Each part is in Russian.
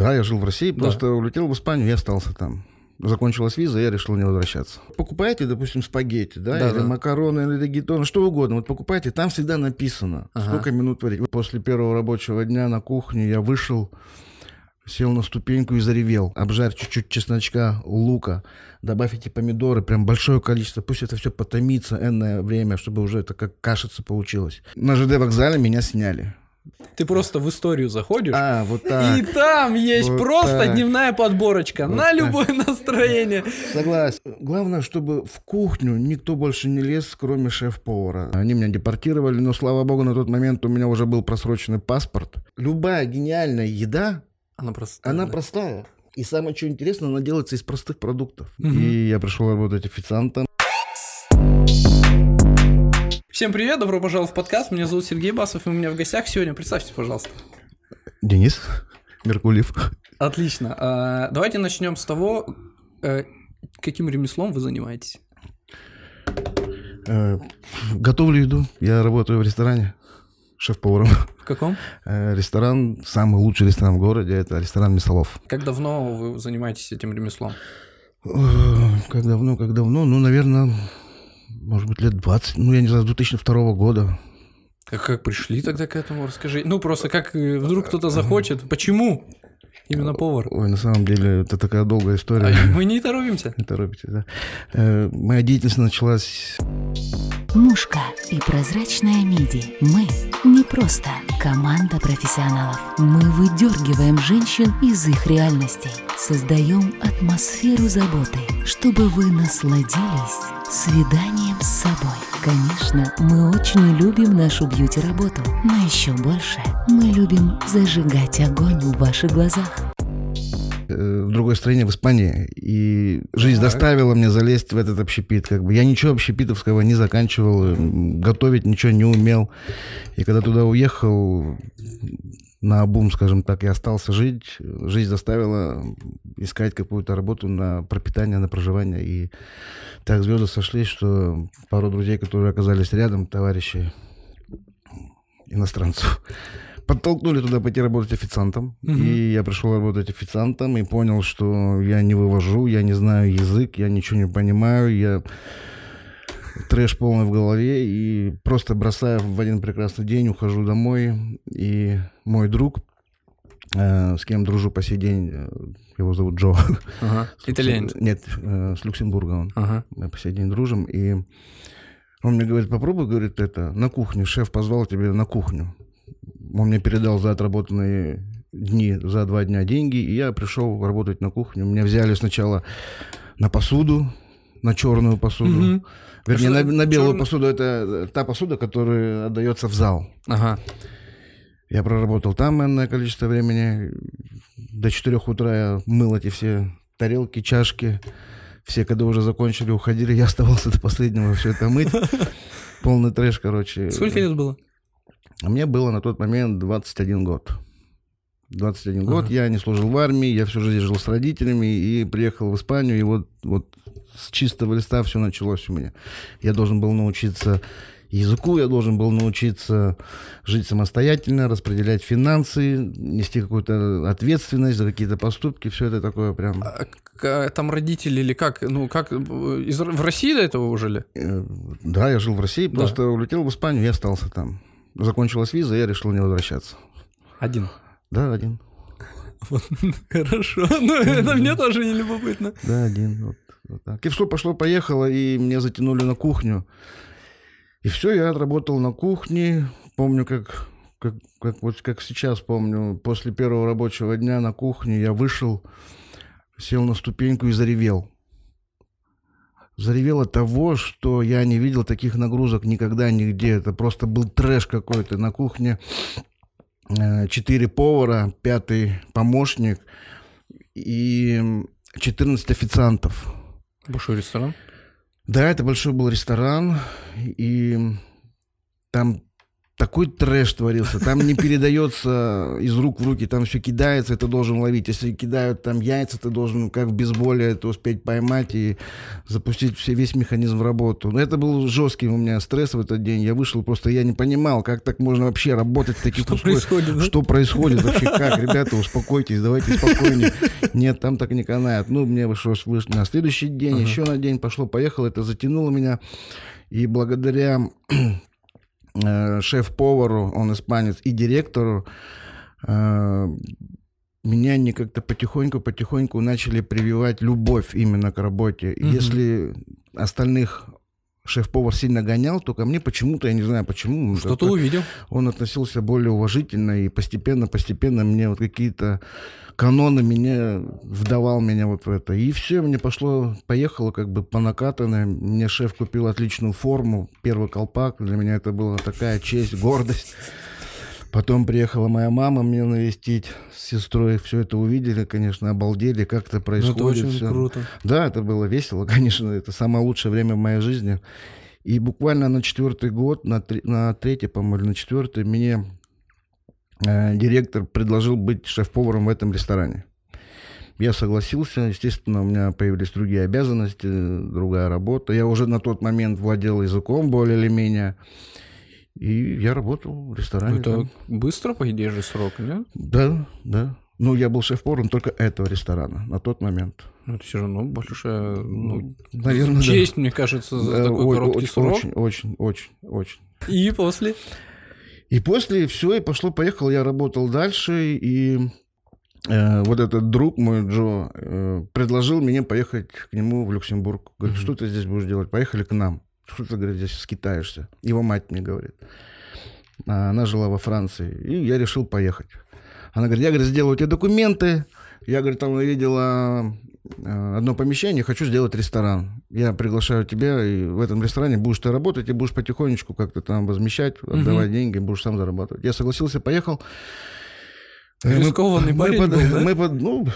Да, я жил в России, Да. просто улетел в Испанию и остался там. Закончилась виза, я решил не возвращаться. Покупаете, допустим, спагетти, да, Да, или да. макароны, или регетон, что угодно. Вот покупайте, там всегда написано, Ага. сколько минут варить. После первого рабочего дня на кухню я вышел, сел на ступеньку и заревел. Обжарь чуть-чуть чесночка, лука, добавь эти помидоры, прям большое количество. Пусть это все потомится энное время, чтобы уже это как кашица получилось. На ЖД вокзале меня сняли. Ты просто в историю заходишь, А, вот так. и там есть Вот просто так. дневная подборочка Вот на так. любое настроение. Согласен. Главное, чтобы в кухню никто больше не лез, кроме шеф-повара. Они меня депортировали, но, слава богу, на тот момент у меня уже был просроченный паспорт. Любая гениальная еда, Она просто... она да. простая. И самое, что интересно, она делается из простых продуктов. Мгм. И я пришел работать официантом. Всем привет, добро пожаловать в подкаст. Меня зовут Сергей Басов, и у меня в гостях сегодня. Представьтесь, пожалуйста. Денис Меркулев. Отлично. А, давайте начнем с того, э, каким ремеслом вы занимаетесь. Э, Готовлю еду. Я работаю в ресторане шеф-поваром. В каком? Э, Ресторан, самый лучший ресторан в городе, это ресторан Мясолов. Как давно вы занимаетесь этим ремеслом? Как давно, как давно? Ну, наверное, может быть, лет 20. Ну, я не знаю, с 2002 года. Как, как пришли тогда к этому? Расскажи. Ну, просто как э, вдруг кто-то захочет. Почему? Именно повар. Ой, на самом деле, это такая долгая история. А мы не торопимся. Не торопитесь, да? Э, Моя деятельность началась... Мушка и прозрачная миди. Мы не просто команда профессионалов. Мы выдергиваем женщин из их реальностей. Создаем атмосферу заботы, чтобы вы насладились свиданием с собой. Конечно, мы очень любим нашу бьюти-работу, но еще больше мы любим зажигать огонь в ваших глазах. Э, в другой стране, в Испании, и жизнь Так. заставила мне залезть в этот общепит. Как бы я ничего общепитовского не заканчивал, м, готовить ничего не умел. И когда туда уехал, на обум, скажем так, и остался жить, жизнь заставила искать какую-то работу на пропитание, на проживание. И так звезды сошлись, что пару друзей, которые оказались рядом, товарищи иностранцев, подтолкнули туда пойти работать официантом. Мгм. И я пришел работать официантом и понял, что я не вывожу, я не знаю язык, я ничего не понимаю, я трэш полный в голове, и просто бросая в один прекрасный день, ухожу домой, и мой друг, э, с кем дружу по сей день, э, его зовут Джо. Ага. Итальянец. Нет, э, с Люксембурга он. Ага. Мы по сей день дружим, и он мне говорит, попробуй, говорит, это, на кухню, шеф позвал тебя на кухню. Он мне передал за отработанные дни, за два дня деньги, и я пришел работать на кухню. Меня взяли сначала на посуду, на черную посуду. Мгм. Вернее, А на, на белую чёрн- посуду это та посуда, которая отдается в зал. Ага. Я проработал там энное количество времени. До 4 утра я мыл эти все тарелки, чашки. Все, когда уже закончили, уходили, я оставался до последнего все это мыть. Полный трэш, короче. Сколько лет было? А мне было на тот момент 21 год. 21 год, Ага. я не служил в армии, я всю жизнь жил с родителями и приехал в Испанию, и вот, вот с чистого листа все началось у меня. Я должен был научиться языку, я должен был научиться жить самостоятельно, распределять финансы, нести какую-то ответственность за какие-то поступки, все это такое прям... А к- там родители или как? Ну, как? э, Из, в России до этого уже ли? Э, Да, я жил в России, Да. просто улетел в Испанию и остался там. Закончилась виза, я решил не возвращаться. Один. Да, один. Вот, Хорошо. Ну, это мне тоже не любопытно. Да, один. Вот, вот так. И все пошло-поехало, и меня затянули на кухню. И все, я отработал на кухне. Помню, как, как, как, вот как сейчас помню, после первого рабочего дня на кухне я вышел, сел на ступеньку и заревел. Заревел от того, что я не видел таких нагрузок никогда нигде. Это просто был трэш какой-то на кухне. Э, Четыре повара, пятый помощник и 14 официантов. Большой ресторан. Да, это большой был ресторан, и там такой трэш творился. Там не передается из рук в руки, там все кидается, ты должен ловить. Если кидают там яйца, ты должен, как в бейсболе, это успеть поймать и запустить все, весь механизм в работу. Но это был жесткий у меня стресс в этот день. Я вышел просто, я не понимал, как так можно вообще работать в таких Что условиях. происходит, да? Что происходит вообще, как, ребята, успокойтесь, давайте спокойнее. Нет, там так не канает. Ну, мне пришлось выш- на следующий день, Ага. еще на день пошло-поехало, это затянуло меня. И благодаря э, шеф-повару, он испанец, и директору, э, меня они как-то потихоньку-потихоньку начали прививать любовь именно к работе. Мгм. Если остальных шеф-повар сильно гонял, то ко мне почему-то, я не знаю почему, Что-то увидел. он относился более уважительно и постепенно-постепенно мне вот какие-то каноны меня вдавал меня вот в это. И все, мне пошло, поехало как бы по накатанной. Мне шеф купил отличную форму, первый колпак. Для меня это была такая честь, гордость. Потом приехала моя мама меня навестить с сестрой. Все это увидели, конечно, обалдели, как это Ну, происходит. это очень всё. круто. Да, это было весело, конечно, это самое лучшее время в моей жизни. И буквально на четвертый год, на, тре- на третий, по-моему, или на четвертый, мне э, директор предложил быть шеф-поваром в этом ресторане. Я согласился, естественно, у меня появились другие обязанности, другая работа. Я уже на тот момент владел языком более или менее. И я работал в ресторане. Это там. быстро, по идее же, срок, нет? Да, да. Ну, я был шеф-поваром только этого ресторана на тот момент. Ну, это все равно большая ну, наверное, да. честь, мне кажется, за Да, такой ой, короткий очень, срок. Очень, очень, очень, очень. И после? И после все, и пошло-поехало, я работал дальше, и э, вот этот друг мой, Джо, э, предложил мне поехать к нему в Люксембург. Говорит, Мгм. что ты здесь будешь делать? Поехали к нам. Что ты, говорит, здесь скитаешься? Его мать мне говорит. А Она жила во Франции, и я решил поехать. Она говорит, я, говорит, сделаю тебе документы. Я, говорит, там увидела э, одно помещение, хочу сделать ресторан. Я приглашаю тебя, и в этом ресторане будешь ты работать, и будешь потихонечку как-то там возмещать, отдавать деньги, будешь сам зарабатывать. Я согласился, поехал. Мы- Рискованный мы парень под- был, да? мы под- ну,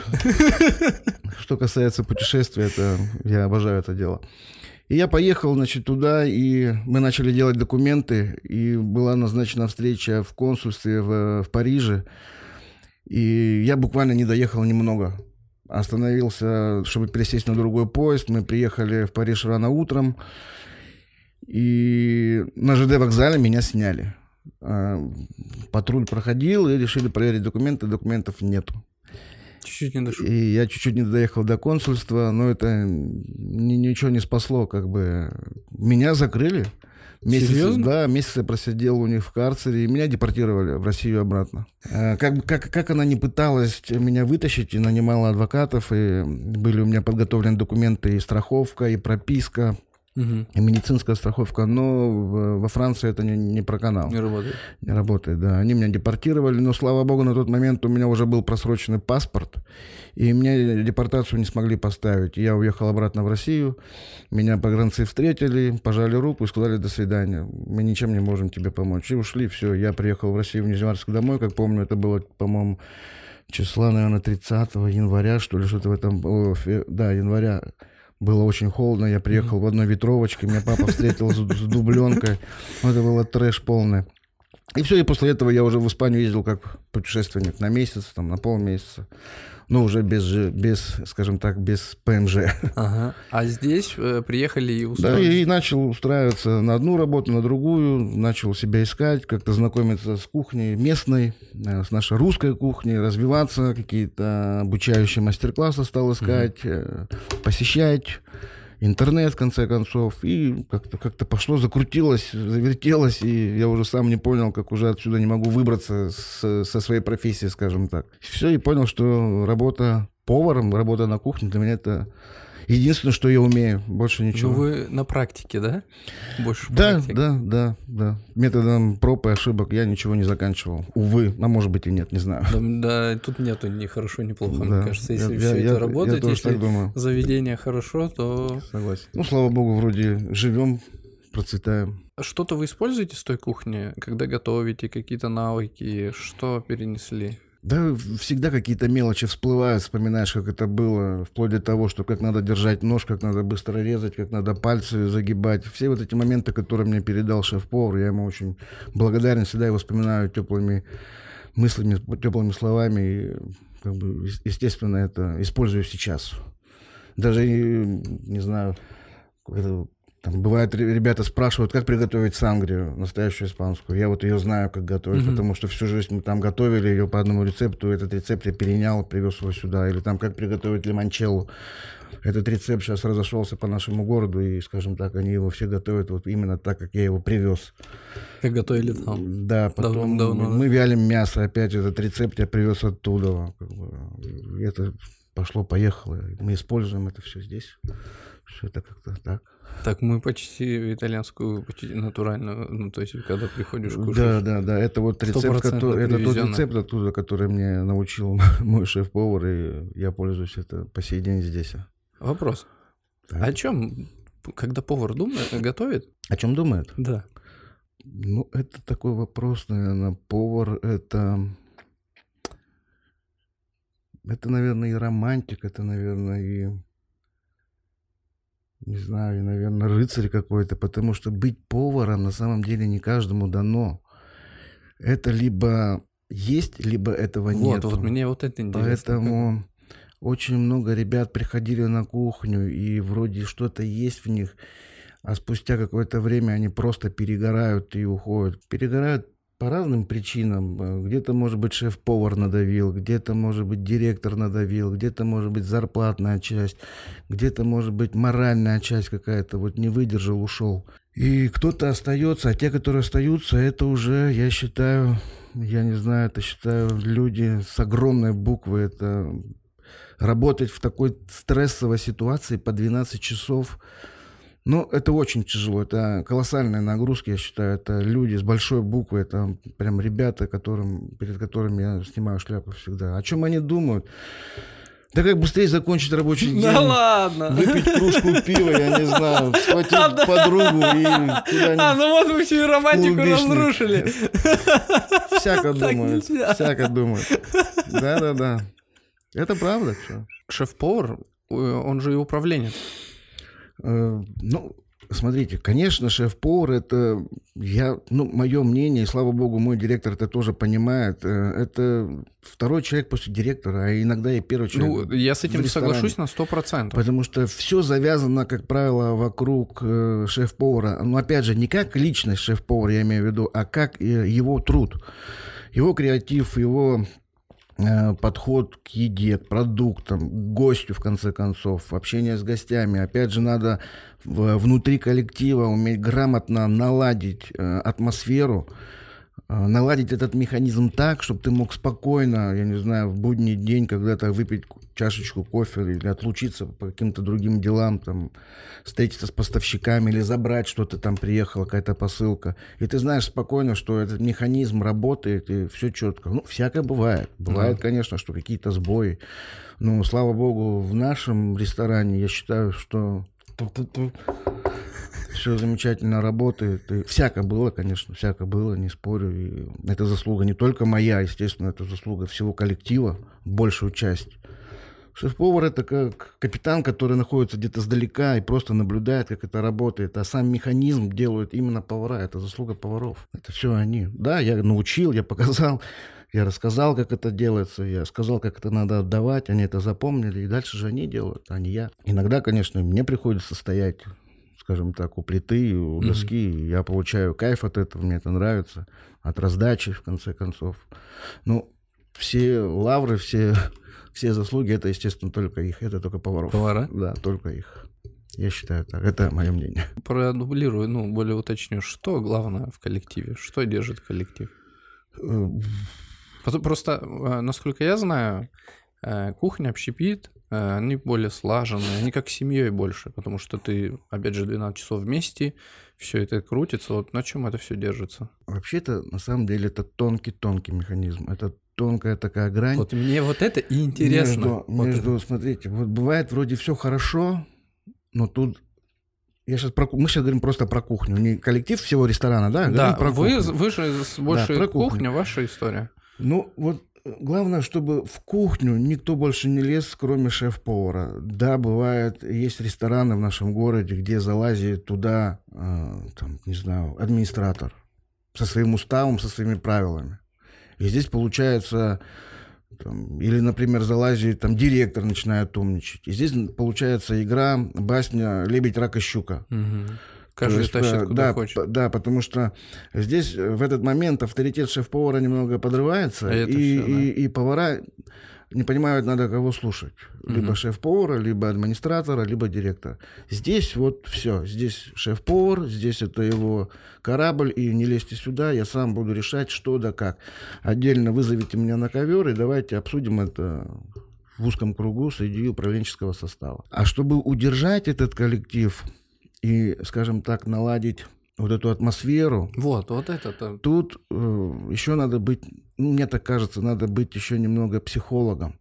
что касается путешествия, это я обожаю это дело. И я поехал, значит, туда, и мы начали делать документы, и была назначена встреча в консульстве в, в Париже, и я буквально не доехал немного. Остановился, чтобы пересесть на другой поезд. Мы приехали в Париж рано утром, и на ЖД вокзале меня сняли. А, Патруль проходил, и решили проверить документы, документов нету. Чуть-чуть не дошел. И я чуть-чуть не доехал до консульства, но это ни- ничего не спасло, как бы. Меня закрыли. Месяц, Серьезно? Да, месяц я просидел у них в карцере, и меня депортировали в Россию обратно. Э, Как, как, как она не пыталась меня вытащить, и нанимала адвокатов, и были у меня подготовлены документы, и страховка, и прописка, Мгм. и медицинская страховка, но в- во Франции это не, не проканал. Не работает. Не работает, да. Они меня депортировали, но, слава богу, на тот момент у меня уже был просроченный паспорт, и мне депортацию не смогли поставить. Я уехал обратно в Россию, меня погранцы встретили, пожали руку и сказали «до свидания, мы ничем не можем тебе помочь». И ушли, все. Я приехал в Россию, в Нижневартовск домой, как помню, это было, по-моему, числа, наверное, 30 января, что ли, что-то в этом, о, да, января. Было очень холодно, я приехал в одной ветровочке, меня папа встретил с, с дубленкой. Это было трэш полный. И все, и после этого я уже в Испанию ездил как путешественник на месяц, там, на полмесяца. Но уже без, без, скажем так, без ПМЖ. Ага. А здесь э, приехали и Да, устроились? и начал устраиваться на одну работу, на другую, начал себя искать, как-то знакомиться с кухней местной, э, с нашей русской кухней, развиваться, какие-то обучающие мастер-классы стал искать, э, посещать интернет, в конце концов, и как-то как пошло, закрутилось, завертелось, и я уже сам не понял, как уже отсюда не могу выбраться с- со своей профессии, скажем так. Все, и понял, что работа поваром, работа на кухне для меня это единственное, что я умею, больше ничего. Ну, вы на практике, да? Больше Да, практик. да, да, да. Методом проб и ошибок я ничего не заканчивал. Увы, а может быть и нет, не знаю. Да, да, тут нету ни хорошо, ни плохо, Да. мне кажется. Если Я- все я- это я- работает, Я тоже если так думаю. заведение хорошо, то Согласен. Ну, слава богу, вроде живем, процветаем. что-то вы используете с той кухни, когда готовите, какие-то навыки, что перенесли? Да, всегда какие-то мелочи всплывают, вспоминаешь, как это было, вплоть до того, что как надо держать нож, как надо быстро резать, как надо пальцы загибать. Все вот эти моменты, которые мне передал шеф-повар, я ему очень благодарен, всегда его вспоминаю теплыми мыслями, теплыми словами. И, как бы, естественно, это использую сейчас. Даже, не знаю, там бывает, ребята спрашивают, как приготовить сангрию, настоящую испанскую. Я вот ее знаю, как готовить, mm-hmm. потому что всю жизнь мы там готовили ее по одному рецепту. Этот рецепт я перенял, привез его сюда. Или там, как приготовить лимончеллу. Этот рецепт сейчас разошелся по нашему городу, и, скажем так, они его все готовят вот именно так, как я его привез. Как готовили там? Да, потом давно, давно. мы вялим мясо, опять этот рецепт я привез оттуда. Как бы, это пошло-поехало. Мы используем это все здесь. Все это как-то так. Так мы почти итальянскую, почти натуральную, ну, то есть, когда приходишь кушать. Да, да, да, это вот рецепт, который, это тот рецепт оттуда, который мне научил мой шеф-повар, и я пользуюсь это по сей день здесь. Вопрос. Так. О чем, когда повар думает, готовит? О чем думает? Да. Ну, это такой вопрос, наверное, повар это... Это, наверное, и романтик, это, наверное, и не знаю, наверное, рыцарь какой-то, потому что быть поваром на самом деле не каждому дано. Это либо есть, либо этого нет. Вот, вот мне вот это интересно. Поэтому очень много ребят приходили на кухню, и вроде что-то есть в них, а спустя какое-то время они просто перегорают и уходят. Перегорают по разным причинам. Э, где-то, может быть, шеф-повар надавил, где-то, может быть, директор надавил, где-то, может быть, зарплатная часть, где-то, может быть, моральная часть какая-то, вот не выдержал, ушел. И кто-то остается, а те, которые остаются, это уже, я считаю, я не знаю, это считаю люди с огромной буквы, это работать в такой стрессовой ситуации по 12 часов, ну, это очень тяжело, это колоссальная нагрузка, я считаю, это люди с большой буквы, это прям ребята, которым, перед которыми я снимаю шляпу всегда. О чем они думают? Да как быстрее закончить рабочий день. Да ладно. Выпить кружку пива, я не знаю, схватить подругу и А, ну вот вы всю романтику разрушили. Всяко думают, всяко думают. Да-да-да. Это правда. Шеф-повар, э, он же и управленец. Э, ну, смотрите, конечно, шеф-повар это, я, ну, мое мнение, и слава богу, мой директор это тоже понимает, э, это второй человек после директора, а иногда и первый человек. Ну, я с этим соглашусь на сто процентов. Потому что все завязано, как правило, вокруг э, шеф-повара. Но опять же, не как личность шеф-повара, я имею в виду, а как его труд. Его креатив, его Э, подход к еде, к продуктам, к гостю, в конце концов, общение с гостями. Опять же, надо внутри коллектива уметь грамотно наладить э, атмосферу, э, наладить этот механизм так, чтобы ты мог спокойно, я не знаю, в будний день когда-то выпить чашечку кофе или отлучиться по каким-то другим делам, там, встретиться с поставщиками или забрать что-то, там приехала какая-то посылка. И ты знаешь спокойно, что этот механизм работает, и все четко. Ну, всякое бывает. Бывает, да. конечно, что какие-то сбои. Но, слава богу, в нашем ресторане я считаю, что все замечательно работает. И всяко было, конечно, всяко было, не спорю. И это заслуга не только моя, естественно, это заслуга всего коллектива, большую часть. Шеф-повар это как капитан, который находится где-то сдалека и просто наблюдает, как это работает. А сам механизм делают именно повара. Это заслуга поваров. Это все они. Да, я научил, я показал, я рассказал, как это делается, я сказал, как это надо отдавать, они это запомнили, и дальше же они делают, а не я. Иногда, конечно, мне приходится стоять, скажем так, у плиты, у доски, mm-hmm. я получаю кайф от этого, мне это нравится, от раздачи, в конце концов. Ну, все лавры, все все заслуги, это, естественно, только их, это только поваров. Повара? Да, только их. Я считаю так. Это мое мнение. Продублирую, ну, более уточню, что главное в коллективе? Что держит коллектив? Э, просто, э, насколько я знаю, э, кухня, общепит, они более слаженные, они как семьей больше, потому что ты, опять же, 12 часов вместе, все это крутится. Вот на чем это все держится? Вообще-то, на самом деле, это тонкий-тонкий механизм. Это тонкая такая грань. Вот мне вот это и интересно. Между, вот между это. смотрите, вот бывает вроде все хорошо, но тут я сейчас про, мы сейчас говорим просто про кухню, не коллектив всего ресторана, да? Да, про вы, вы же больше да, кухня, ваша история. Ну, вот главное, чтобы в кухню никто больше не лез, кроме шеф-повара. Да, бывает, есть рестораны в нашем городе, где залазит туда, э, там, не знаю, администратор со своим уставом, со своими правилами. И здесь получается, там, или, например, залазит, там, директор начинает умничать. И здесь получается игра, басня «Лебедь, рак и щука». Угу. Каждый есть, тащит да, куда да, хочет. Да, потому что здесь э, в этот момент авторитет шеф-повара немного подрывается, А и, всё, да. и, и повара не понимают, надо кого слушать. Либо Мгм. шеф-повара, либо администратора, либо директора. Здесь вот все. Здесь шеф-повар, здесь это его корабль, и не лезьте сюда, я сам буду решать, что да как. Отдельно вызовите меня на ковер, и давайте обсудим это в узком кругу среди управленческого состава. А чтобы удержать этот коллектив и, скажем так, наладить вот эту атмосферу, Вот, вот это-то. тут э, еще надо быть, ну, мне так кажется, надо быть еще немного психологом,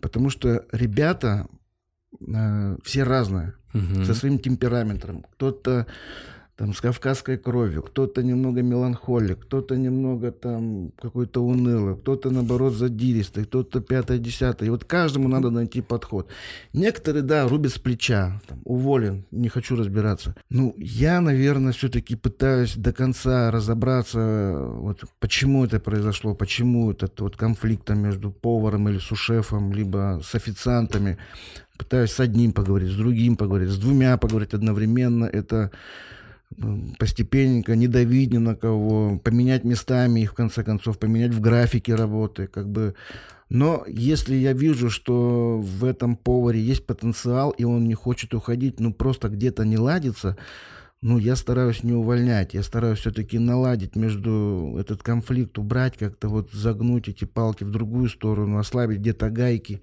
потому что ребята э, все разные, Мгм. со своим темпераментом. Кто-то там с кавказской кровью, кто-то немного меланхолик, кто-то немного там какой-то унылый, кто-то наоборот задиристый, кто-то пятое, десятое. И вот каждому надо найти подход. Некоторые, да, рубят с плеча, там, уволен, не хочу разбираться. Ну, я, наверное, все-таки пытаюсь до конца разобраться, вот почему это произошло, почему этот вот конфликт там между поваром или сушефом, либо с официантами. Пытаюсь с одним поговорить, с другим поговорить, с двумя поговорить одновременно. Это постепенненько, не давить ни на кого, поменять местами их, в конце концов, поменять в графике работы, как бы. Но если я вижу, что в этом поваре есть потенциал, и он не хочет уходить, ну, просто где-то не ладится, ну, я стараюсь не увольнять, я стараюсь все-таки наладить между этот конфликт, убрать как-то вот, загнуть эти палки в другую сторону, ослабить где-то гайки,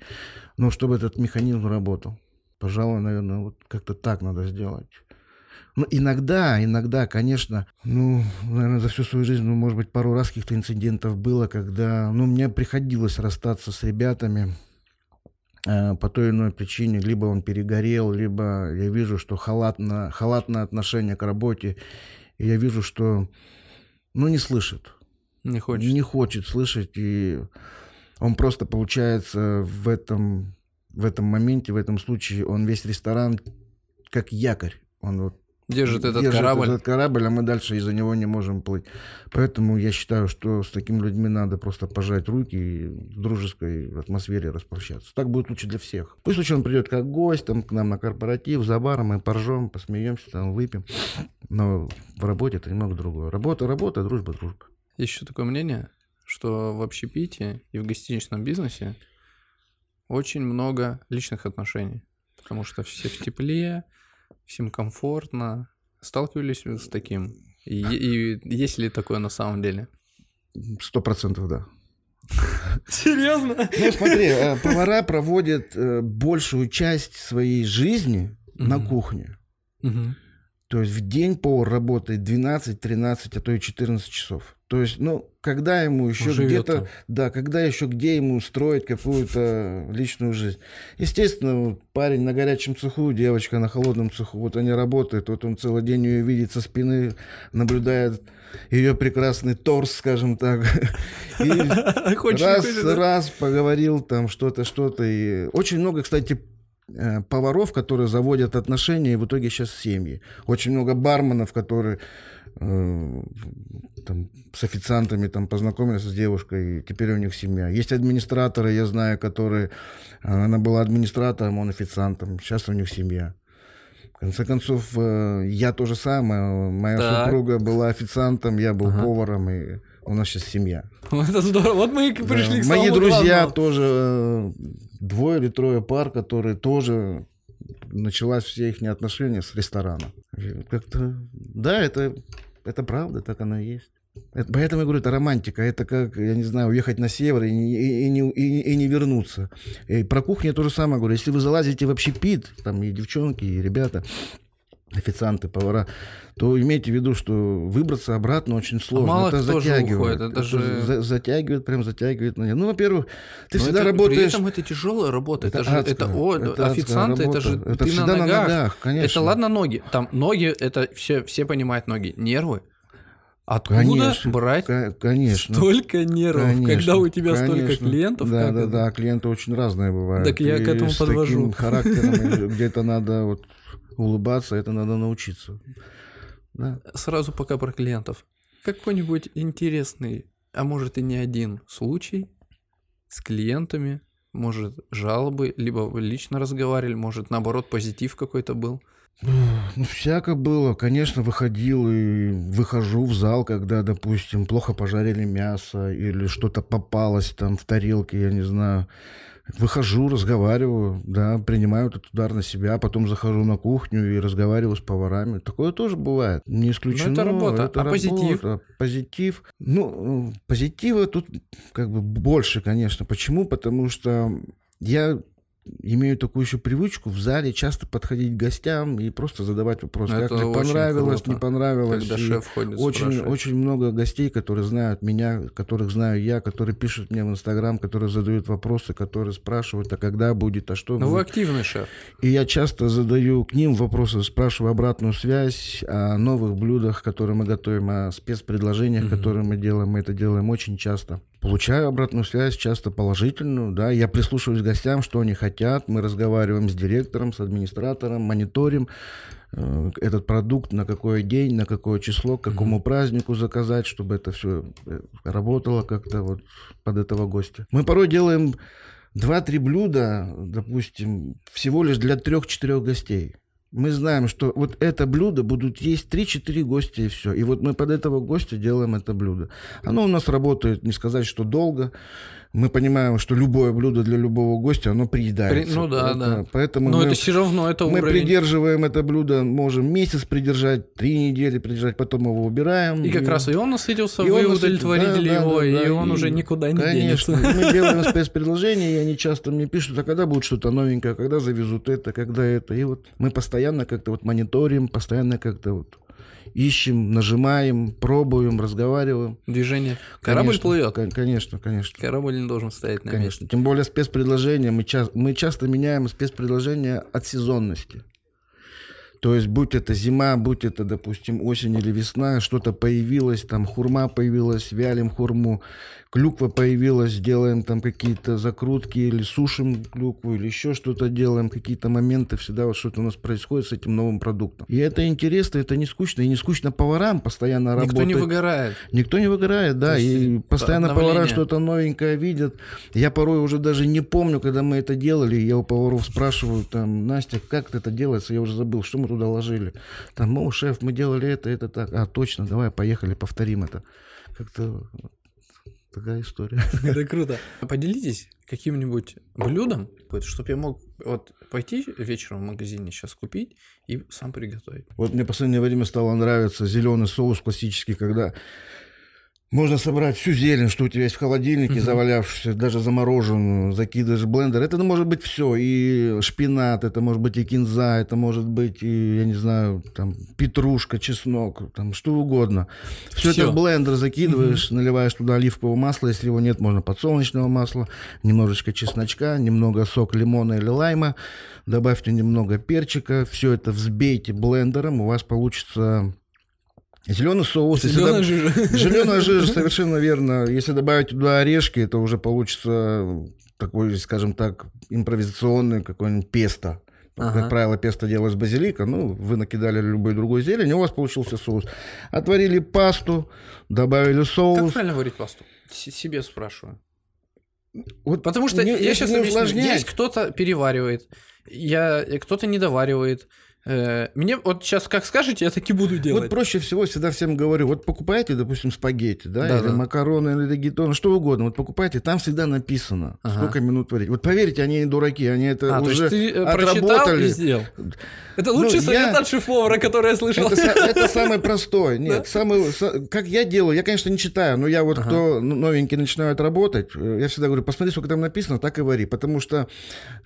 ну, чтобы этот механизм работал. Пожалуй, наверное, вот как-то так надо сделать. Ну, иногда, иногда, конечно, ну, наверное, за всю свою жизнь, ну, может быть, пару раз каких-то инцидентов было, когда, ну, мне приходилось расстаться с ребятами э, по той или иной причине. Либо он перегорел, либо я вижу, что халатно, халатное отношение к работе, и я вижу, что, ну, не слышит. Не хочет. Не хочет слышать, и он просто, получается, в этом, в этом моменте, в этом случае, он весь ресторан как якорь. Он вот Держит этот держит корабль. этот корабль, а мы дальше из-за него не можем плыть. Поэтому я считаю, что с такими людьми надо просто пожать руки и в дружеской атмосфере распрощаться. Так будет лучше для всех. Пусть лучше он придет как гость там, к нам на корпоратив, за баром, мы поржем, посмеемся, там, выпьем. Но в работе это немного другое. Работа, работа, дружба, дружба. Есть еще такое мнение, что в общепите и в гостиничном бизнесе очень много личных отношений. Потому что все в тепле, всем комфортно. Сталкивались вы с таким? И, и есть ли такое на самом деле? Сто процентов да. Серьезно? Ну, смотри, э, повара проводят э, большую часть своей жизни на кухне. То есть в день повар работает 12, 13, а то и 14 часов. То есть, ну, когда ему еще где-то, да, когда еще где ему строить какую-то личную жизнь. Естественно, парень на горячем цеху, девочка на холодном цеху, вот они работают, вот он целый день ее видит со спины, наблюдает ее прекрасный торс, скажем так. И раз, раз поговорил там что-то, что-то. И очень много, кстати, поваров, которые заводят отношения, и в итоге сейчас семьи. Очень много барменов, которые э, там, с официантами там познакомились с девушкой, и теперь у них семья. Есть администраторы, я знаю, которые... э, Она была администратором, он официантом. Сейчас у них семья. В конце концов, э, я то же самое. Моя Так. супруга была официантом, я был Ага. поваром, и у нас сейчас семья. Это здорово. Вот мы и Да. пришли к Мои друзья главному. тоже, э, двое или трое пар, которые тоже началась все их отношения с ресторана. Как-то, да, это, это правда, так оно и есть. Это- поэтому я говорю, это романтика. Это как, я не знаю, уехать на север и не, и, и не, и, и не вернуться. И про кухню я то же самое говорю. Если вы залазите в общепит, там и девчонки, и ребята, официанты, повара, то имейте в виду, что выбраться обратно очень сложно. мало это кто же затягивает. уходит, это же- за- затягивает, прям затягивает. на- Ну, во-первых, ты Но всегда это- работаешь... При этом это тяжелая работа. Это, же адская, это, о, это адская официант, это же Это ты всегда на на ногах. ногах, конечно. Это ладно ноги. Там ноги, это все, все понимают ноги. Нервы. Откуда Конечно, брать Ко- Конечно. столько нервов, Конечно, когда у тебя столько конечно. клиентов? Да, да, это? да, клиенты очень разные бывают. Так я к И этому с подвожу. таким характером где-то надо вот улыбаться, это надо научиться. Да. Сразу пока про клиентов. Какой-нибудь интересный, а может и не один случай с клиентами, может жалобы, либо вы лично разговаривали, может наоборот позитив какой-то был. Ну, всяко было. Конечно, выходил и выхожу в зал, когда, допустим, плохо пожарили мясо или что-то попалось там в тарелке, я не знаю. Выхожу, разговариваю, да, принимаю этот удар на себя, потом захожу на кухню и разговариваю с поварами. Такое тоже бывает. Не исключено. это работа. А позитив? работа. Позитив. Ну, позитива тут как бы больше, конечно. Почему? Потому что я имею такую еще привычку в зале часто подходить к гостям и просто задавать вопрос, Это как мне понравилось, круто, не понравилось. Когда И шеф ходит, очень, спрашивает. очень много гостей, которые знают меня, которых знаю я, которые пишут мне в Инстаграм, которые задают вопросы, которые спрашивают, а когда будет, а что Ну вы активный шеф. И я часто задаю к ним вопросы, спрашиваю обратную связь о новых блюдах, которые мы готовим, о спецпредложениях, Мгм. которые мы делаем. Мы это делаем очень часто. Получаю обратную связь, часто положительную, да, я прислушиваюсь к гостям, что они хотят, мы разговариваем с директором, с администратором, мониторим э, этот продукт, на какой день, на какое число, к какому празднику заказать, чтобы это все работало как-то вот под этого гостя. Мы порой делаем 2-3 блюда, допустим, всего лишь для 3-4 гостей. Мы знаем, что вот это блюдо будут есть 3-4 гостя и все. И вот мы под этого гостя делаем это блюдо. Оно у нас работает, не сказать, что долго. Мы понимаем, что любое блюдо для любого гостя, оно приедается. При- ну да, Это- да. Поэтому Но мы, это все равно, это мы уровень. придерживаем это блюдо, можем месяц придержать, три недели придержать, потом его убираем. И как раз и он насытился, И вы он удовлетворили да, да, его, да, и да, он и- уже никуда не Конечно, денется. мы делаем спецпредложения, и они часто мне пишут, а когда будет что-то новенькое, когда завезут это, когда это. И вот мы постоянно как-то вот мониторим, постоянно как-то вот ищем, нажимаем, пробуем, разговариваем. Движение. Корабль Конечно, плывет. кон- Конечно, конечно. Корабль не должен стоять на месте. Конечно. Тем более спецпредложения. Мы, ча- мы часто меняем спецпредложения от сезонности. То есть, будь это зима, будь это, допустим, осень или весна, что-то появилось, там хурма появилась, вялим хурму, клюква появилась, делаем там какие-то закрутки или сушим клюкву, или еще что-то делаем, какие-то моменты, всегда вот что-то у нас происходит с этим новым продуктом. И это интересно, это не скучно, и не скучно поварам постоянно Никто работать. не выгорает. Никто не выгорает, да, есть и постоянно обновление. повара что-то новенькое видят. Я порой уже даже не помню, когда мы это делали, я у поваров спрашиваю, там, Настя, как это делается, я уже забыл, что мы туда ложили. Там, о, шеф, мы делали это, это так. А, точно, давай, поехали, повторим это. Как-то такая история. Это круто. Поделитесь каким-нибудь блюдом, чтобы я мог вот пойти вечером в магазине сейчас купить и сам приготовить. Вот мне в последнее время стало нравиться зеленый соус классический, когда можно собрать всю зелень, что у тебя есть в холодильнике, Мгм. завалявшуюся, даже замороженную, закидываешь в блендер. Это может быть все. И шпинат, это может быть и кинза, это может быть и, я не знаю, там, петрушка, чеснок, там, что угодно. Все Всё. это в блендер закидываешь, наливаешь туда оливкового масла, если его нет, можно подсолнечного масла, немножечко чесночка, немного сок лимона или лайма, добавьте немного перчика, все это взбейте блендером, у вас получится зеленый соус. Если Зеленая доб- жижа. Зеленая жижа, совершенно верно. Если добавить туда орешки, это уже получится такой, скажем так, импровизационный какой-нибудь песто. Ага. Как правило, песто делалось базилика, ну, вы накидали любой другой зелень, и у вас получился соус. Отварили пасту, добавили Как соус. правильно варить пасту? С- Себе спрашиваю. Вот Потому что не- я сейчас не объясню. Есть кто-то переваривает, я, кто-то не доваривает. Э, Мне вот сейчас как скажете, я таки буду делать. Вот проще всего всегда всем говорю, вот покупайте, допустим, спагетти, да, Да, или да. макароны, или регетоны, что угодно, вот покупайте, там всегда написано, Ага. сколько минут варить. Вот поверьте, они не дураки, они это а, то уже есть ты э, отработали. и сделал. Это лучший Ну, совет я- от шеф-повара, который я слышал. Это, это самый простой. Нет, самый, са- как я делаю, я, конечно, не читаю, но я вот, Ага. кто ну, новенький начинает работать, э, я всегда говорю, посмотри, сколько там написано, так и вари. Потому что,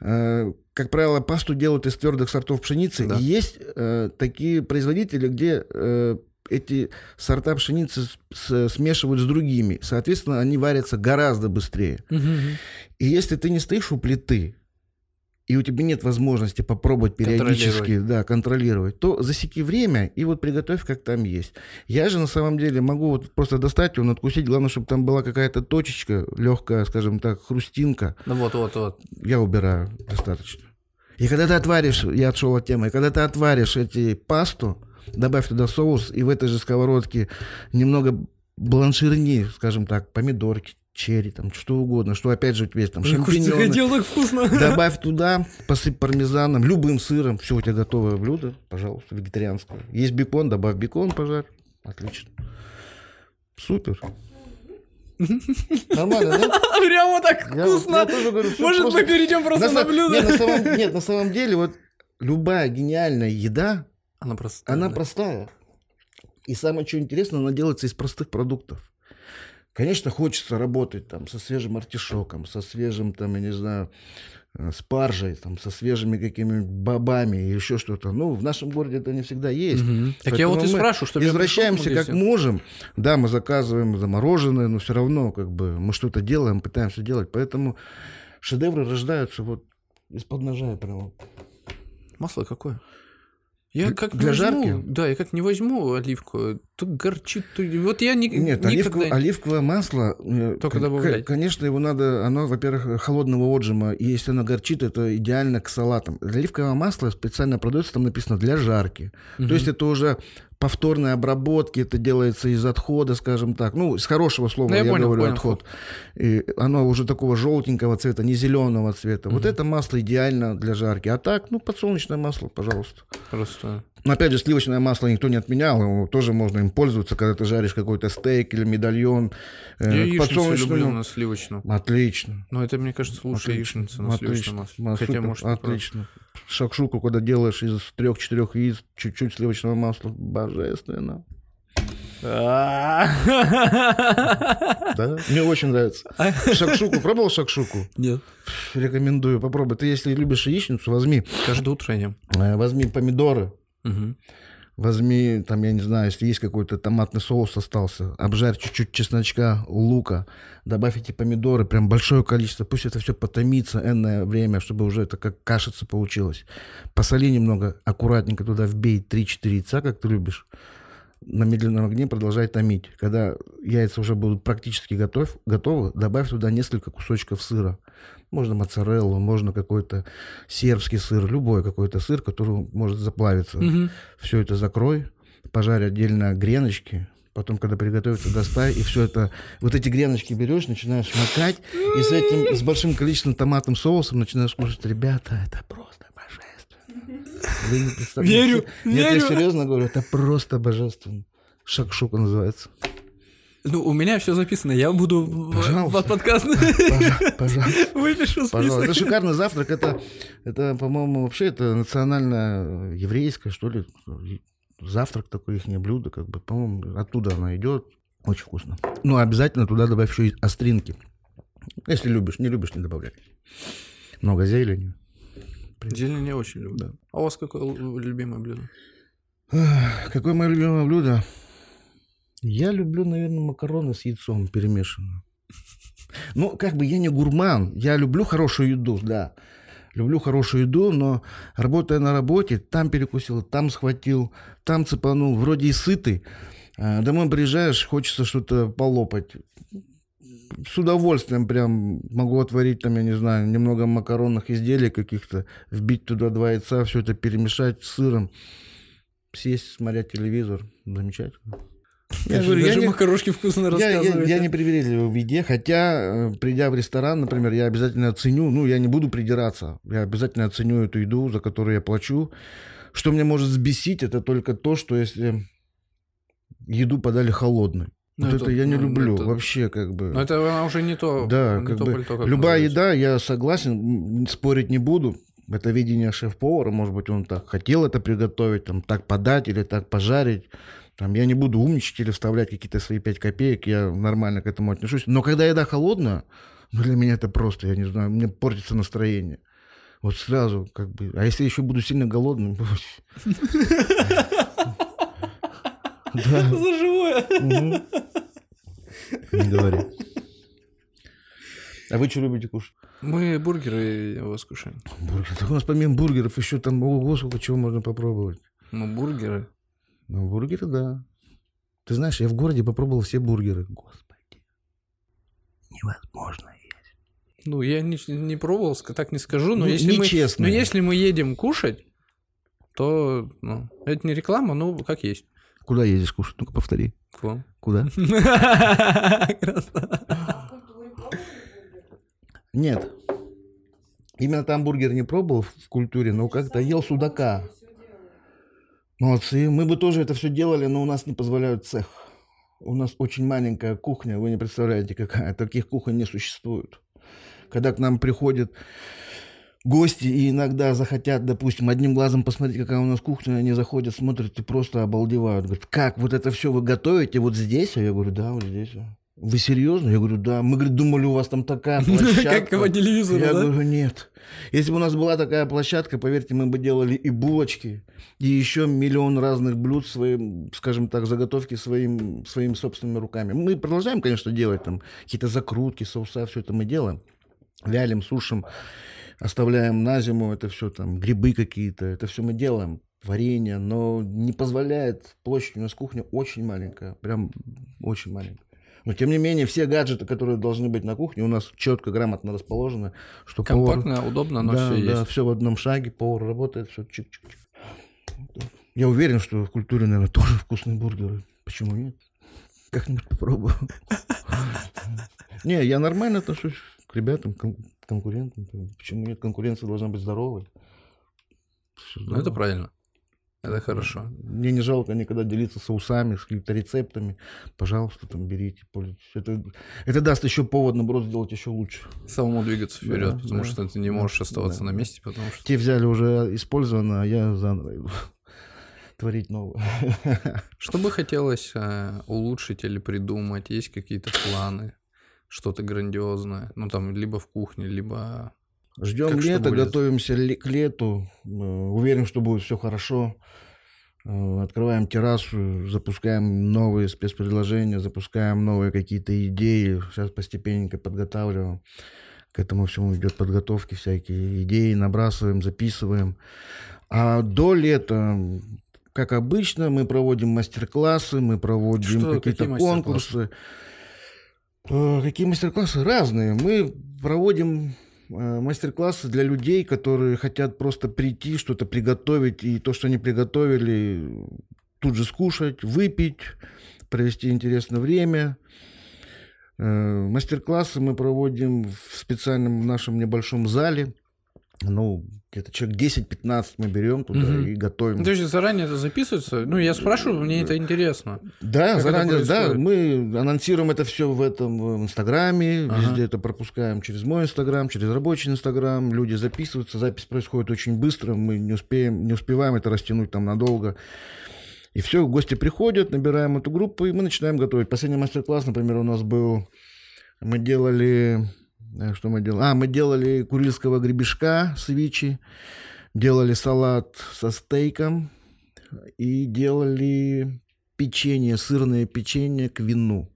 э, как правило, пасту делают из твердых сортов пшеницы. Да. И есть э, такие производители, где э, эти сорта пшеницы с- с- смешивают с другими. Соответственно, они варятся гораздо быстрее. Мгм. И если ты не стоишь у плиты, и у тебя нет возможности попробовать периодически да, контролировать, то засеки время и вот приготовь, как там есть. Я же на самом деле могу вот просто достать его, надкусить, главное, чтобы там была какая-то точечка, легкая, скажем так, хрустинка. Ну вот, вот, вот. Я убираю достаточно. И когда ты отваришь, я отшел от темы, и когда ты отваришь эти пасту, добавь туда соус, и в этой же сковородке немного бланширни, скажем так, помидорки, черри, там, что угодно, что опять же у тебя есть там шампиньоны. Хотел так вкусно. Добавь туда, посыпь пармезаном, любым сыром, все, у тебя готовое блюдо, пожалуйста, вегетарианское. Есть бекон, добавь бекон, пожарь. Отлично. Супер. Нормально, да? Прямо так вкусно. я тоже говорю, всё Может, просто- мы перейдем просто На блюдо? Нет, на самом, нет, на самом деле, вот любая гениальная еда, она простая. И самое что интересно, она делается из простых продуктов. Конечно, хочется работать там со свежим артишоком, со свежим, там, я не знаю, э, спаржей, там, со свежими какими-нибудь бобами и еще что-то. Ну, в нашем городе это не всегда есть. Мгм. Так я вот и спрашиваю, в Извращаемся как можем. Да, мы заказываем замороженное, но все равно как бы мы что-то делаем, пытаемся делать. Поэтому шедевры рождаются вот из-под ножа прямо. Масло какое? Я Для- как не для возьму, жарки? да, я как не возьму оливку, то горчит, то... вот я ни, Нет, никогда... оливковое, оливковое масло, э, Только добавлять. конечно, его надо, оно, во-первых, холодного отжима, и если оно горчит, это идеально к салатам. Оливковое масло специально продается, там написано для жарки. То есть это уже повторной обработки, это делается из отхода, скажем так. Ну, с хорошего слова Ну, я я, понял, говорю понял. отход. И оно уже такого желтенького цвета, не зеленого цвета. Вот это масло идеально для жарки. А так, ну, подсолнечное масло, пожалуйста. Просто... Но опять же, сливочное масло никто не отменял, его тоже можно им пользоваться, когда ты жаришь какой-то стейк или медальон. э, Я яичницу подсолнечному. люблю на сливочном. Отлично. Но это, мне кажется, лучше Отлично, яичница на сливочном масле. А, Хотя, супер, может, отлично. Шакшуку, когда делаешь из трех-четырех яиц, чуть-чуть сливочного масла, божественно. правда. Да? Мне очень нравится. Шакшуку, пробовал шакшуку? Нет. Рекомендую, попробуй. Ты, если любишь яичницу, возьми, Каждое утро ем. э, возьми помидоры, Возьми, там, я не знаю, если есть какой-то томатный соус остался, обжарь чуть-чуть чесночка, лука, добавь эти помидоры, прям большое количество, пусть это все потомится энное время, чтобы уже это как кашица получилось. Посоли немного, аккуратненько туда вбей 3-4 яйца, как ты любишь, на медленном огне продолжай томить. Когда яйца уже будут практически готов, готовы, добавь туда несколько кусочков сыра. Можно моцареллу, можно какой-то сербский сыр, любой какой-то сыр, который может заплавиться. Мгм. Все это закрой, пожарь отдельно греночки, потом, когда приготовится, достай, и все это, вот эти греночки берешь, начинаешь макать, и с этим, с большим количеством томатным соусом начинаешь кушать. Ребята, это просто. Вы не представляете. Верю, Нет, я верю. серьезно говорю, это просто божественно. Шакшука называется. Ну, у меня все записано. Я буду Пожалуйста. под подкаст Пожа- Пожалуйста. выпишу Пожалуйста. Это список. шикарный завтрак. Это, это по-моему, вообще это национально еврейское, что ли, завтрак такое, их блюдо, как бы, по-моему, оттуда оно идет. Очень вкусно. Ну, обязательно туда добавь еще и остринки. Если любишь, не любишь, не добавляй. Много зелени. Зелень я очень люблю. А у вас какое любимое блюдо? Какое мое любимое блюдо? Я люблю, наверное, макароны с яйцом перемешанные. Ну, как бы я не гурман. Я люблю хорошую еду, да. Люблю хорошую еду, но работая на работе, там перекусил, там схватил, там цепанул. Вроде и сытый. А домой приезжаешь, хочется что-то полопать. С удовольствием прям могу отварить там, я не знаю, немного макаронных изделий каких-то, вбить туда два яйца, все это перемешать с сыром сесть, смотреть телевизор. Замечательно. Я Даже, говорю, я даже не- макарошки вкусно я, я- я не привередливый в еде, хотя, э, придя в ресторан, например, я обязательно оценю, ну, я не буду придираться, я обязательно оценю эту еду, за которую я плачу. Что меня может взбесить, это только то, что если еду подали холодной. Ну, вот это- это, я не ну, люблю, это- вообще как бы. Но это она уже не то, Да, не как то бы пальто, как любая еда, я согласен, спорить не буду. Это видение шеф-повара, может быть, он так хотел это приготовить, там, так подать или так пожарить. Там, я не буду умничать или вставлять какие-то свои 5 копеек, я нормально к этому отношусь. Но когда еда холодная, ну, для меня это просто, я не знаю, мне портится настроение. Вот сразу, как бы. А если еще буду сильно голодным? За живое. Не говори. А вы что любите кушать? Мы бургеры его скушаем. Бургер. Так у нас помимо бургеров еще там, ого, сколько чего можно попробовать. Ну, бургеры. Ну, бургеры, да. Ты знаешь, я в городе попробовал все бургеры. Господи. Невозможно есть. Ну, я не, не пробовал, так не скажу, но Ну, если мы... нечестно. Но если мы едем кушать, то ну, это не реклама, ну как есть. Куда едешь кушать? Ну-ка повтори. К вам. Куда? Нет. Именно там бургер не пробовал в культуре, но как-то ел судака. Молодцы. Мы бы тоже это все делали, но у нас не позволяют цех. У нас очень маленькая кухня, вы не представляете, какая. Таких кухонь не существует. Когда к нам приходят гости иногда захотят, допустим, одним глазом посмотреть, какая у нас кухня, они заходят, смотрят и просто обалдевают. Говорят, как, вот это все вы готовите вот здесь? А я говорю, да, вот здесь. Вы серьезно? Я говорю, да. Мы, говорит, думали, у вас там такая площадка. Как по телевизору, Я да? говорю, нет. Если бы у нас была такая площадка, поверьте, мы бы делали и булочки, и еще миллион разных блюд своим, скажем так, заготовки своим, своими собственными руками. Мы продолжаем, конечно, делать там какие-то закрутки, соуса, все это мы делаем. Вялим, сушим, оставляем на зиму, это все там, грибы какие-то, это все мы делаем, варенье, но не позволяет площадь, у нас кухня очень маленькая, прям очень маленькая. Но тем не менее, все гаджеты, которые должны быть на кухне, у нас четко, грамотно расположены, что повар- Компактно, удобно, но да, все да, есть. все в одном шаге, повар работает, все чик-чик-чик. Я уверен, что в культуре, наверное, тоже вкусные бургеры. Почему нет? Как-нибудь попробую. Не, я нормально отношусь к ребятам, кон- конкурентам. Почему нет? Конкуренция должна быть здоровой. Ну, это правильно. Это хорошо. Мне не жалко никогда делиться соусами, с какими-то рецептами. Пожалуйста, там берите, пользуйтесь. Это, это даст еще повод, наоборот, сделать еще лучше. Самому двигаться вперед, Да, потому да, что ты не можешь оставаться да, на месте, потому что... Те взяли уже использованно, а я заново иду творить новое. Что бы хотелось э, улучшить или придумать? Есть какие-то планы? Что-то грандиозное? Ну, там, либо в кухне, либо... Ждем Как лета, готовимся к лету. Э, Уверен, что будет все хорошо. Э, Открываем террасу, запускаем новые спецпредложения, запускаем новые какие-то идеи. Сейчас постепенненько подготавливаем. К этому всему идет подготовки, всякие идеи набрасываем, записываем. А до лета, как обычно, мы проводим мастер-классы, мы проводим какие-то конкурсы. Э, Какие мастер-классы? Разные. Мы проводим э, мастер-классы для людей, которые хотят просто прийти, что-то приготовить, и то, что они приготовили, тут же скушать, выпить, провести интересное время. Э, Мастер-классы мы проводим в специальном нашем небольшом зале. Ну, где-то человек 10-15 мы берем туда Мгм. и готовим. То есть заранее это записывается? Ну, я спрашиваю, мне это интересно. Да, заранее, да, мы анонсируем это все в этом в Инстаграме, Ага. везде это пропускаем через мой Инстаграм, через рабочий Инстаграм, люди записываются, запись происходит очень быстро, мы не успеем, не успеваем это растянуть там надолго. И все, гости приходят, набираем эту группу, и мы начинаем готовить. Последний мастер-класс, например, у нас был, мы делали, э, что мы делали? А, мы делали курильского гребешка с вичи, делали салат со стейком и делали печенье, сырное печенье к вину.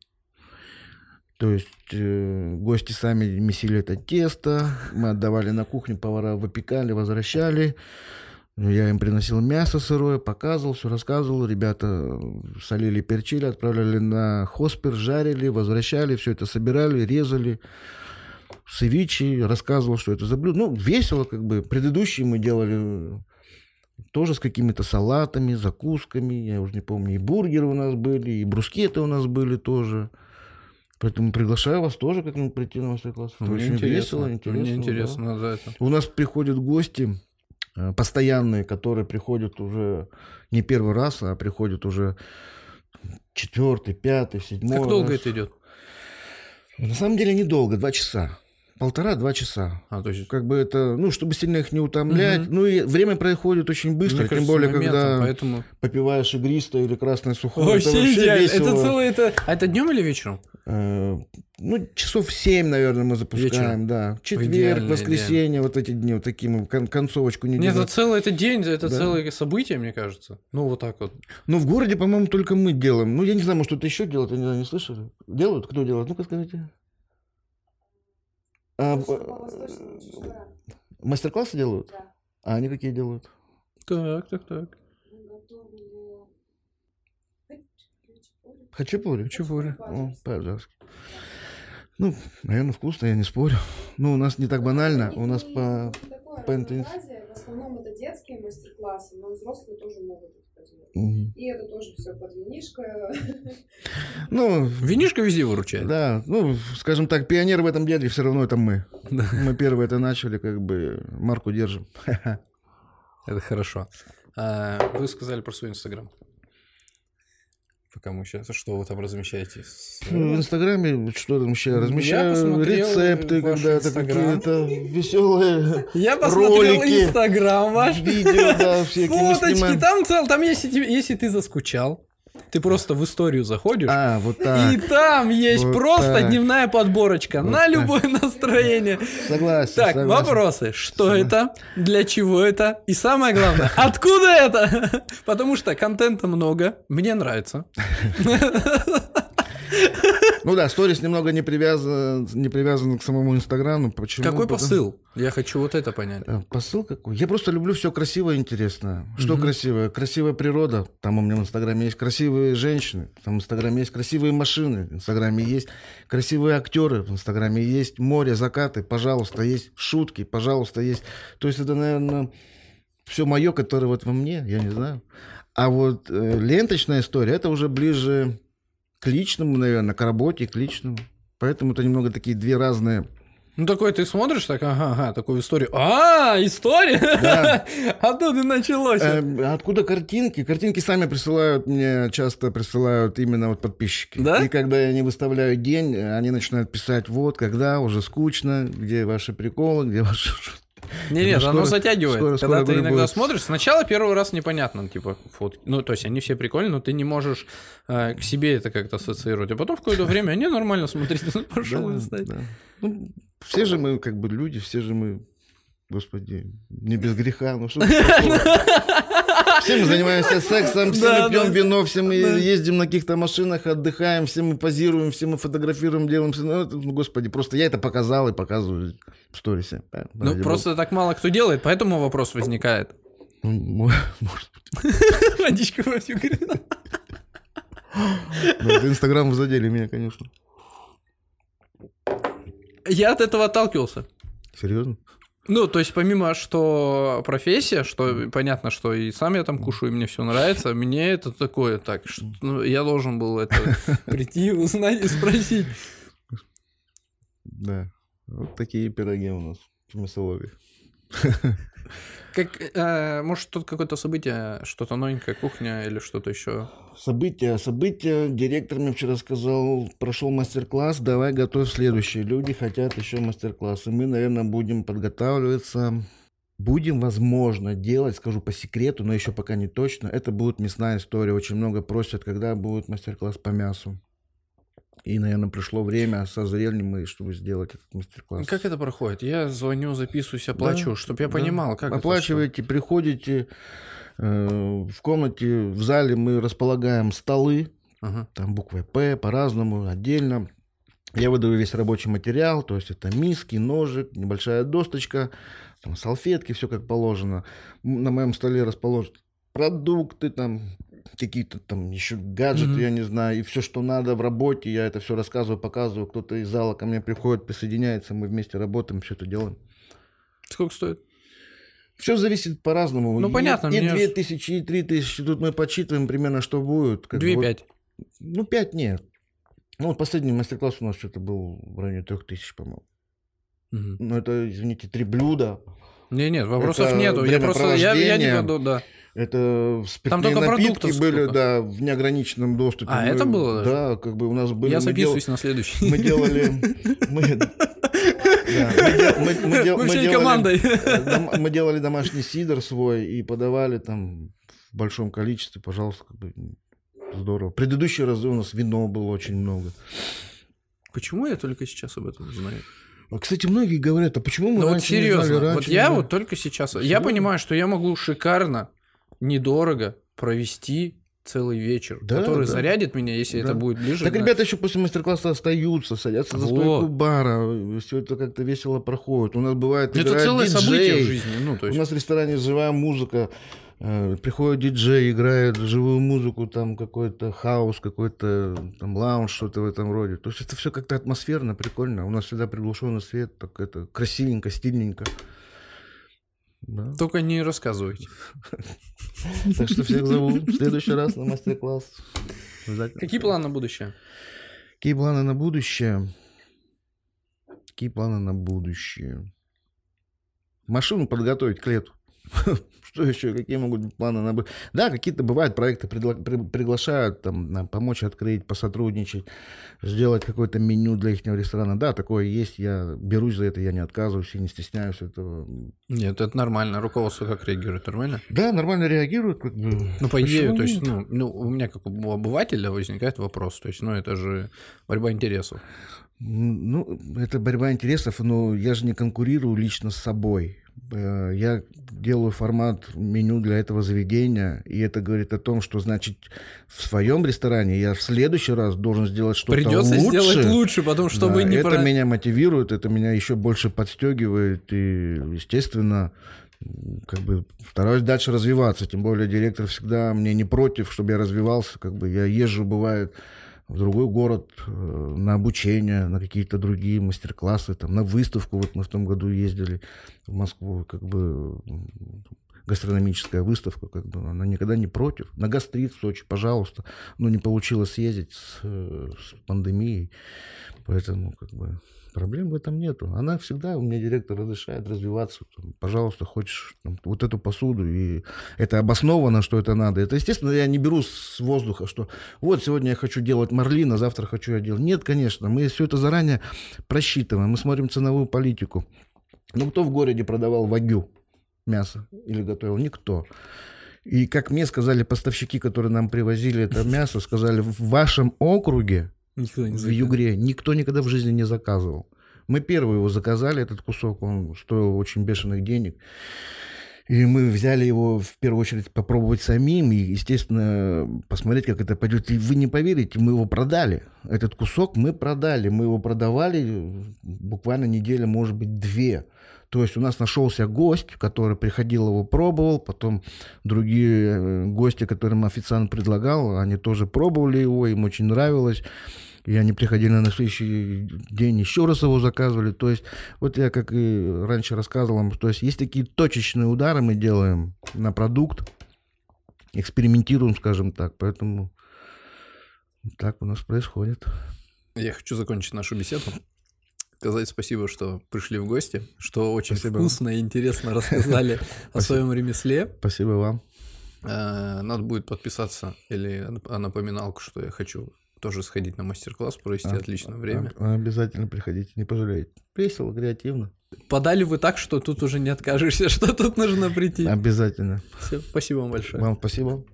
То есть э, гости сами месили это тесто, мы отдавали на кухню, повара выпекали, возвращали. Я им приносил мясо сырое, показывал, все рассказывал. Ребята солили, перчили, отправляли на хоспер, жарили, возвращали, все это собирали, резали. Севичи, рассказывал, что это за блюдо. Ну, весело как бы. Предыдущие мы делали тоже с какими-то салатами, закусками. Я уже не помню, и бургеры у нас были, и брускеты у нас были тоже. Поэтому приглашаю вас тоже как-нибудь прийти на мастер-класс. Это очень интересно. весело, интересно. Мне да. интересно за это. У нас приходят гости э, постоянные, которые приходят уже не первый раз, а приходят уже четвертый, пятый, седьмой. Как долго раз. это идет? На самом деле недолго, два часа. Полтора-два часа. А, то есть... Как бы это, ну, чтобы сильно их не утомлять. Ну, и время проходит очень быстро, мне тем кажется, более, моментом, когда Поэтому... попиваешь игристое или красное сухое. Вообще, это вообще идеально. весело. Это целое... Это... А это днем или вечером? Э, Ну, часов семь, наверное, мы запускаем, Вечером. да. Четверг, Идеально, воскресенье, вот эти дни, вот такие мы кон- концовочку недели. Нет, это целый это день, это Да. целое событие, мне кажется. Ну, вот так вот. Ну, в городе, по-моему, только мы делаем. Ну, я не знаю, может, кто-то еще делает, я не знаю, не слышали. Делают? Кто делает? Ну-ка, скажите. А, шашлыкам. мастер-классы делают? Да. А они какие делают? Так, так, так. Хачапури. Хачапури? Хачапури. О, по-азерски. Ну, наверное, вкусно, я не спорю. Ну, у нас не так банально, у нас по... Такое по. В основном это детские мастер-классы, но взрослые тоже могут И это тоже все под винишко. Ну, Винишка везде выручает. да, ну, скажем так, пионер в этом деле все равно это мы. Да. Мы первые это начали, как бы, марку держим. Это хорошо. А, Вы сказали про свой инстаграм. Пока мы сейчас... Что вы там размещаете? С- Ну, В Инстаграме что Размещаю посмотрел рецепты когда-то, Инстаграм. какие-то веселые Я посмотрел Ролики. инстаграм ваш. видео, да, всякие Фоточки, там цел, там если, если ты заскучал, ты просто в историю заходишь, А, вот и так. там есть Вот просто так. дневная подборочка Вот на так. любое настроение. Согласен, Так, согласен. вопросы. Что Согласен. это? Для чего это? И самое главное, откуда это? Потому что контента много, мне нравится. Ну да, сторис немного не привязан, не привязан к самому Инстаграму. Почему? Какой Потому- посыл? Я хочу вот это понять. Э, Посыл какой? Я просто люблю все красивое и интересное. Что Мгм. красивое? Красивая природа. Там у меня в Инстаграме есть красивые женщины. Там в Инстаграме есть красивые машины. В Инстаграме есть красивые актеры. В Инстаграме есть море, закаты. Пожалуйста, есть шутки. Пожалуйста, есть. То есть это, наверное, все мое, которое вот во мне. Я не знаю. А вот э, ленточная история, это уже ближе к личному, наверное, к работе, к личному. Поэтому это немного такие две разные Ну такой ты смотришь, так, ага, ага, такую историю. А, история? Да. Оттуда и началось. Э, Откуда картинки? Картинки сами присылают мне, часто присылают именно вот подписчики. Да? И когда я не выставляю день, они начинают писать, вот, когда, уже скучно, где ваши приколы, где ваши... шутки». Не, нет, Ну, оно затягивает. скоро- Когда скоро, ты иногда будет. смотришь, сначала первый раз непонятно, типа, фотки. Ну, то есть они все прикольные, но ты не можешь э, к себе это как-то ассоциировать. А потом в какое-то время они нормально смотрите, пошел Да, листать. да. Ну, все же мы как бы люди, все же мы, господи, не без греха, ну что? Все мы занимаемся сексом, все Да, мы пьем да. вино, все мы Да. ездим на каких-то машинах, отдыхаем, все мы позируем, все мы фотографируем, делаем. Ну, ну, господи, просто я это показал и показываю в сторисе. э, Ну, просто так мало кто делает, поэтому вопрос возникает. Ну, мо- Может быть. Водичка вовсю. Ну, Инстаграм вы задели меня, конечно. Я от этого отталкивался. Серьезно? Ну, то есть, помимо, что профессия, что понятно, что и сам я там кушаю, и мне все нравится, мне это такое, так, что, ну, я должен был это прийти, узнать и спросить. Да. Вот такие пироги у нас в мясолове. Как, э, может, тут какое-то событие, что-то новенькое, кухня или что-то еще? События, события. Директор мне вчера сказал, прошел мастер-класс, давай готовь следующие. Люди хотят еще мастер-классы. Мы, наверное, будем подготавливаться. Будем, возможно, делать, скажу по секрету, но еще пока не точно. Это будет мясная история. Очень много просят, когда будет мастер-класс по мясу. И, наверное, пришло время, созрели мы, чтобы сделать этот мастер-класс. Как это проходит? Я звоню, записываюсь, оплачу, Да, чтобы я да. понимал, как это Оплачиваете, приходите. э, в комнате, в зале мы располагаем столы? Ага. там буквой П, по-разному, отдельно. Я выдаю весь рабочий материал, то есть это миски, ножик, небольшая досточка, там салфетки, все как положено. На моем столе расположены продукты, там какие-то там еще гаджеты, Мгм. я не знаю, и все, что надо в работе, я это все рассказываю, показываю. Кто-то из зала ко мне приходит, присоединяется, мы вместе работаем, все это делаем. Сколько стоит? Все зависит по-разному. Ну, И- понятно, И две тысячи, и три тысячи. Тут мы подсчитываем примерно, что будет. как бы вот- 2,5. Ну, пять нет. Ну, вот последний мастер-класс у нас что-то был в районе трех тысяч, по-моему. Мгм. Ну, это, извините, три блюда. Не, нет, вопросов Это нету. Я просто, я, я не веду, да. Это спиртные только напитки были, сколько? да, в неограниченном доступе. А, Мы- это было? Да, как бы у нас были... я мы дел- записываюсь на следующий. Мы делали... Мы да, делали- домашний сидр свой и подавали там в большом количестве, пожалуйста, как бы здорово. Предыдущие разы у нас вино было очень много. Почему я только сейчас об этом знаю? А, кстати, многие говорят, а почему мы Ну вот раньше не серьезно, знали, вот раньше я не вот только сейчас, я Серьезно? понимаю, что я могу шикарно, недорого провести целый вечер, Да, который да. зарядит меня, если Да. это будет ближе. Так на- ребята еще после мастер-класса остаются, садятся за Вот. стойку бара, все это как-то весело проходит. У нас бывает это целое диджей. событие в жизни. Ну, то У есть, нас в ресторане живая музыка. э, Приходит диджей, играет живую музыку, там какой-то хаос, какой-то там лаунж, что-то в этом роде. То есть это все как-то атмосферно, прикольно. У нас всегда приглушенный свет, так это красивенько, стильненько. Да. только не рассказывайте. Так что всех зову в следующий раз на мастер-класс. Какие планы на будущее? Какие планы на будущее? Какие планы на будущее? Машину подготовить к лету. Что еще? Какие могут быть планы на? Да, какие-то бывают проекты, приглашают там, помочь открыть, посотрудничать, сделать какое-то меню для их ресторана. Да, такое есть. Я берусь за это, я не отказываюсь и не стесняюсь этого. Нет, это нормально. Руководство как реагирует? Нормально? Да, нормально реагируют. Как бы. Ну, по идее, Почему то есть, ну, ну, у меня как у обывателя возникает вопрос. То есть, ну, это же борьба интересов. Ну, это борьба интересов, но я же не конкурирую лично с собой. Э, Я делаю формат меню для этого заведения, и это говорит о том, что, значит, в своем ресторане я в следующий раз должен сделать что-то Придется лучше. сделать лучше, потому чтобы Да, не это про- меня мотивирует, это меня еще больше подстегивает, и, естественно, как бы стараюсь дальше развиваться. Тем более директор всегда мне не против, чтобы я развивался. Как бы я езжу, бывает, в другой город э, на обучение, на какие-то другие мастер-классы, там, на выставку. Вот мы в том году ездили в Москву, как бы гастрономическая выставка, как бы она никогда не против. На гастрит в Сочи, пожалуйста. Но не получилось съездить с, э, с пандемией, поэтому как бы проблем в этом нету. Она всегда, у меня директор разрешает развиваться. Там, пожалуйста, хочешь там, вот эту посуду, и это обосновано, что это надо. Это, естественно, я не беру с воздуха, что вот сегодня я хочу делать марлин, а завтра хочу я делать. Нет, конечно, мы все это заранее просчитываем, мы смотрим ценовую политику. Ну, кто в городе продавал вагю мясо или готовил? Никто. И как мне сказали поставщики, которые нам привозили это мясо, сказали, в вашем округе Никто не в. Югре никто никогда в жизни не заказывал. Мы первые его заказали, этот кусок, он стоил очень бешеных денег. И мы взяли его в первую очередь попробовать самим и, естественно, посмотреть, как это пойдет. И вы не поверите, мы его продали. Этот кусок мы продали. Мы его продавали буквально неделя, может быть, две. То есть у нас нашелся гость, который приходил, его пробовал, потом другие э, гости, которым официант предлагал, они тоже пробовали его, им очень нравилось. И они приходили на следующий день, еще раз его заказывали. То есть, вот я как и раньше рассказывал вам, то есть есть такие точечные удары мы делаем на продукт, экспериментируем, скажем так. Поэтому так у нас происходит. Я хочу закончить нашу беседу. Сказать спасибо, что пришли в гости, что очень Спасибо. вкусно и интересно рассказали о своем ремесле. Спасибо вам. Э, Надо будет подписаться или напоминалку, что я хочу тоже сходить на мастер-класс, провести А, отличное время. А- Обязательно приходите, не пожалеете. Весело, креативно. Подали вы так, что тут уже не откажешься, что тут нужно прийти. Обязательно. Всё, спасибо вам большое. Вам спасибо.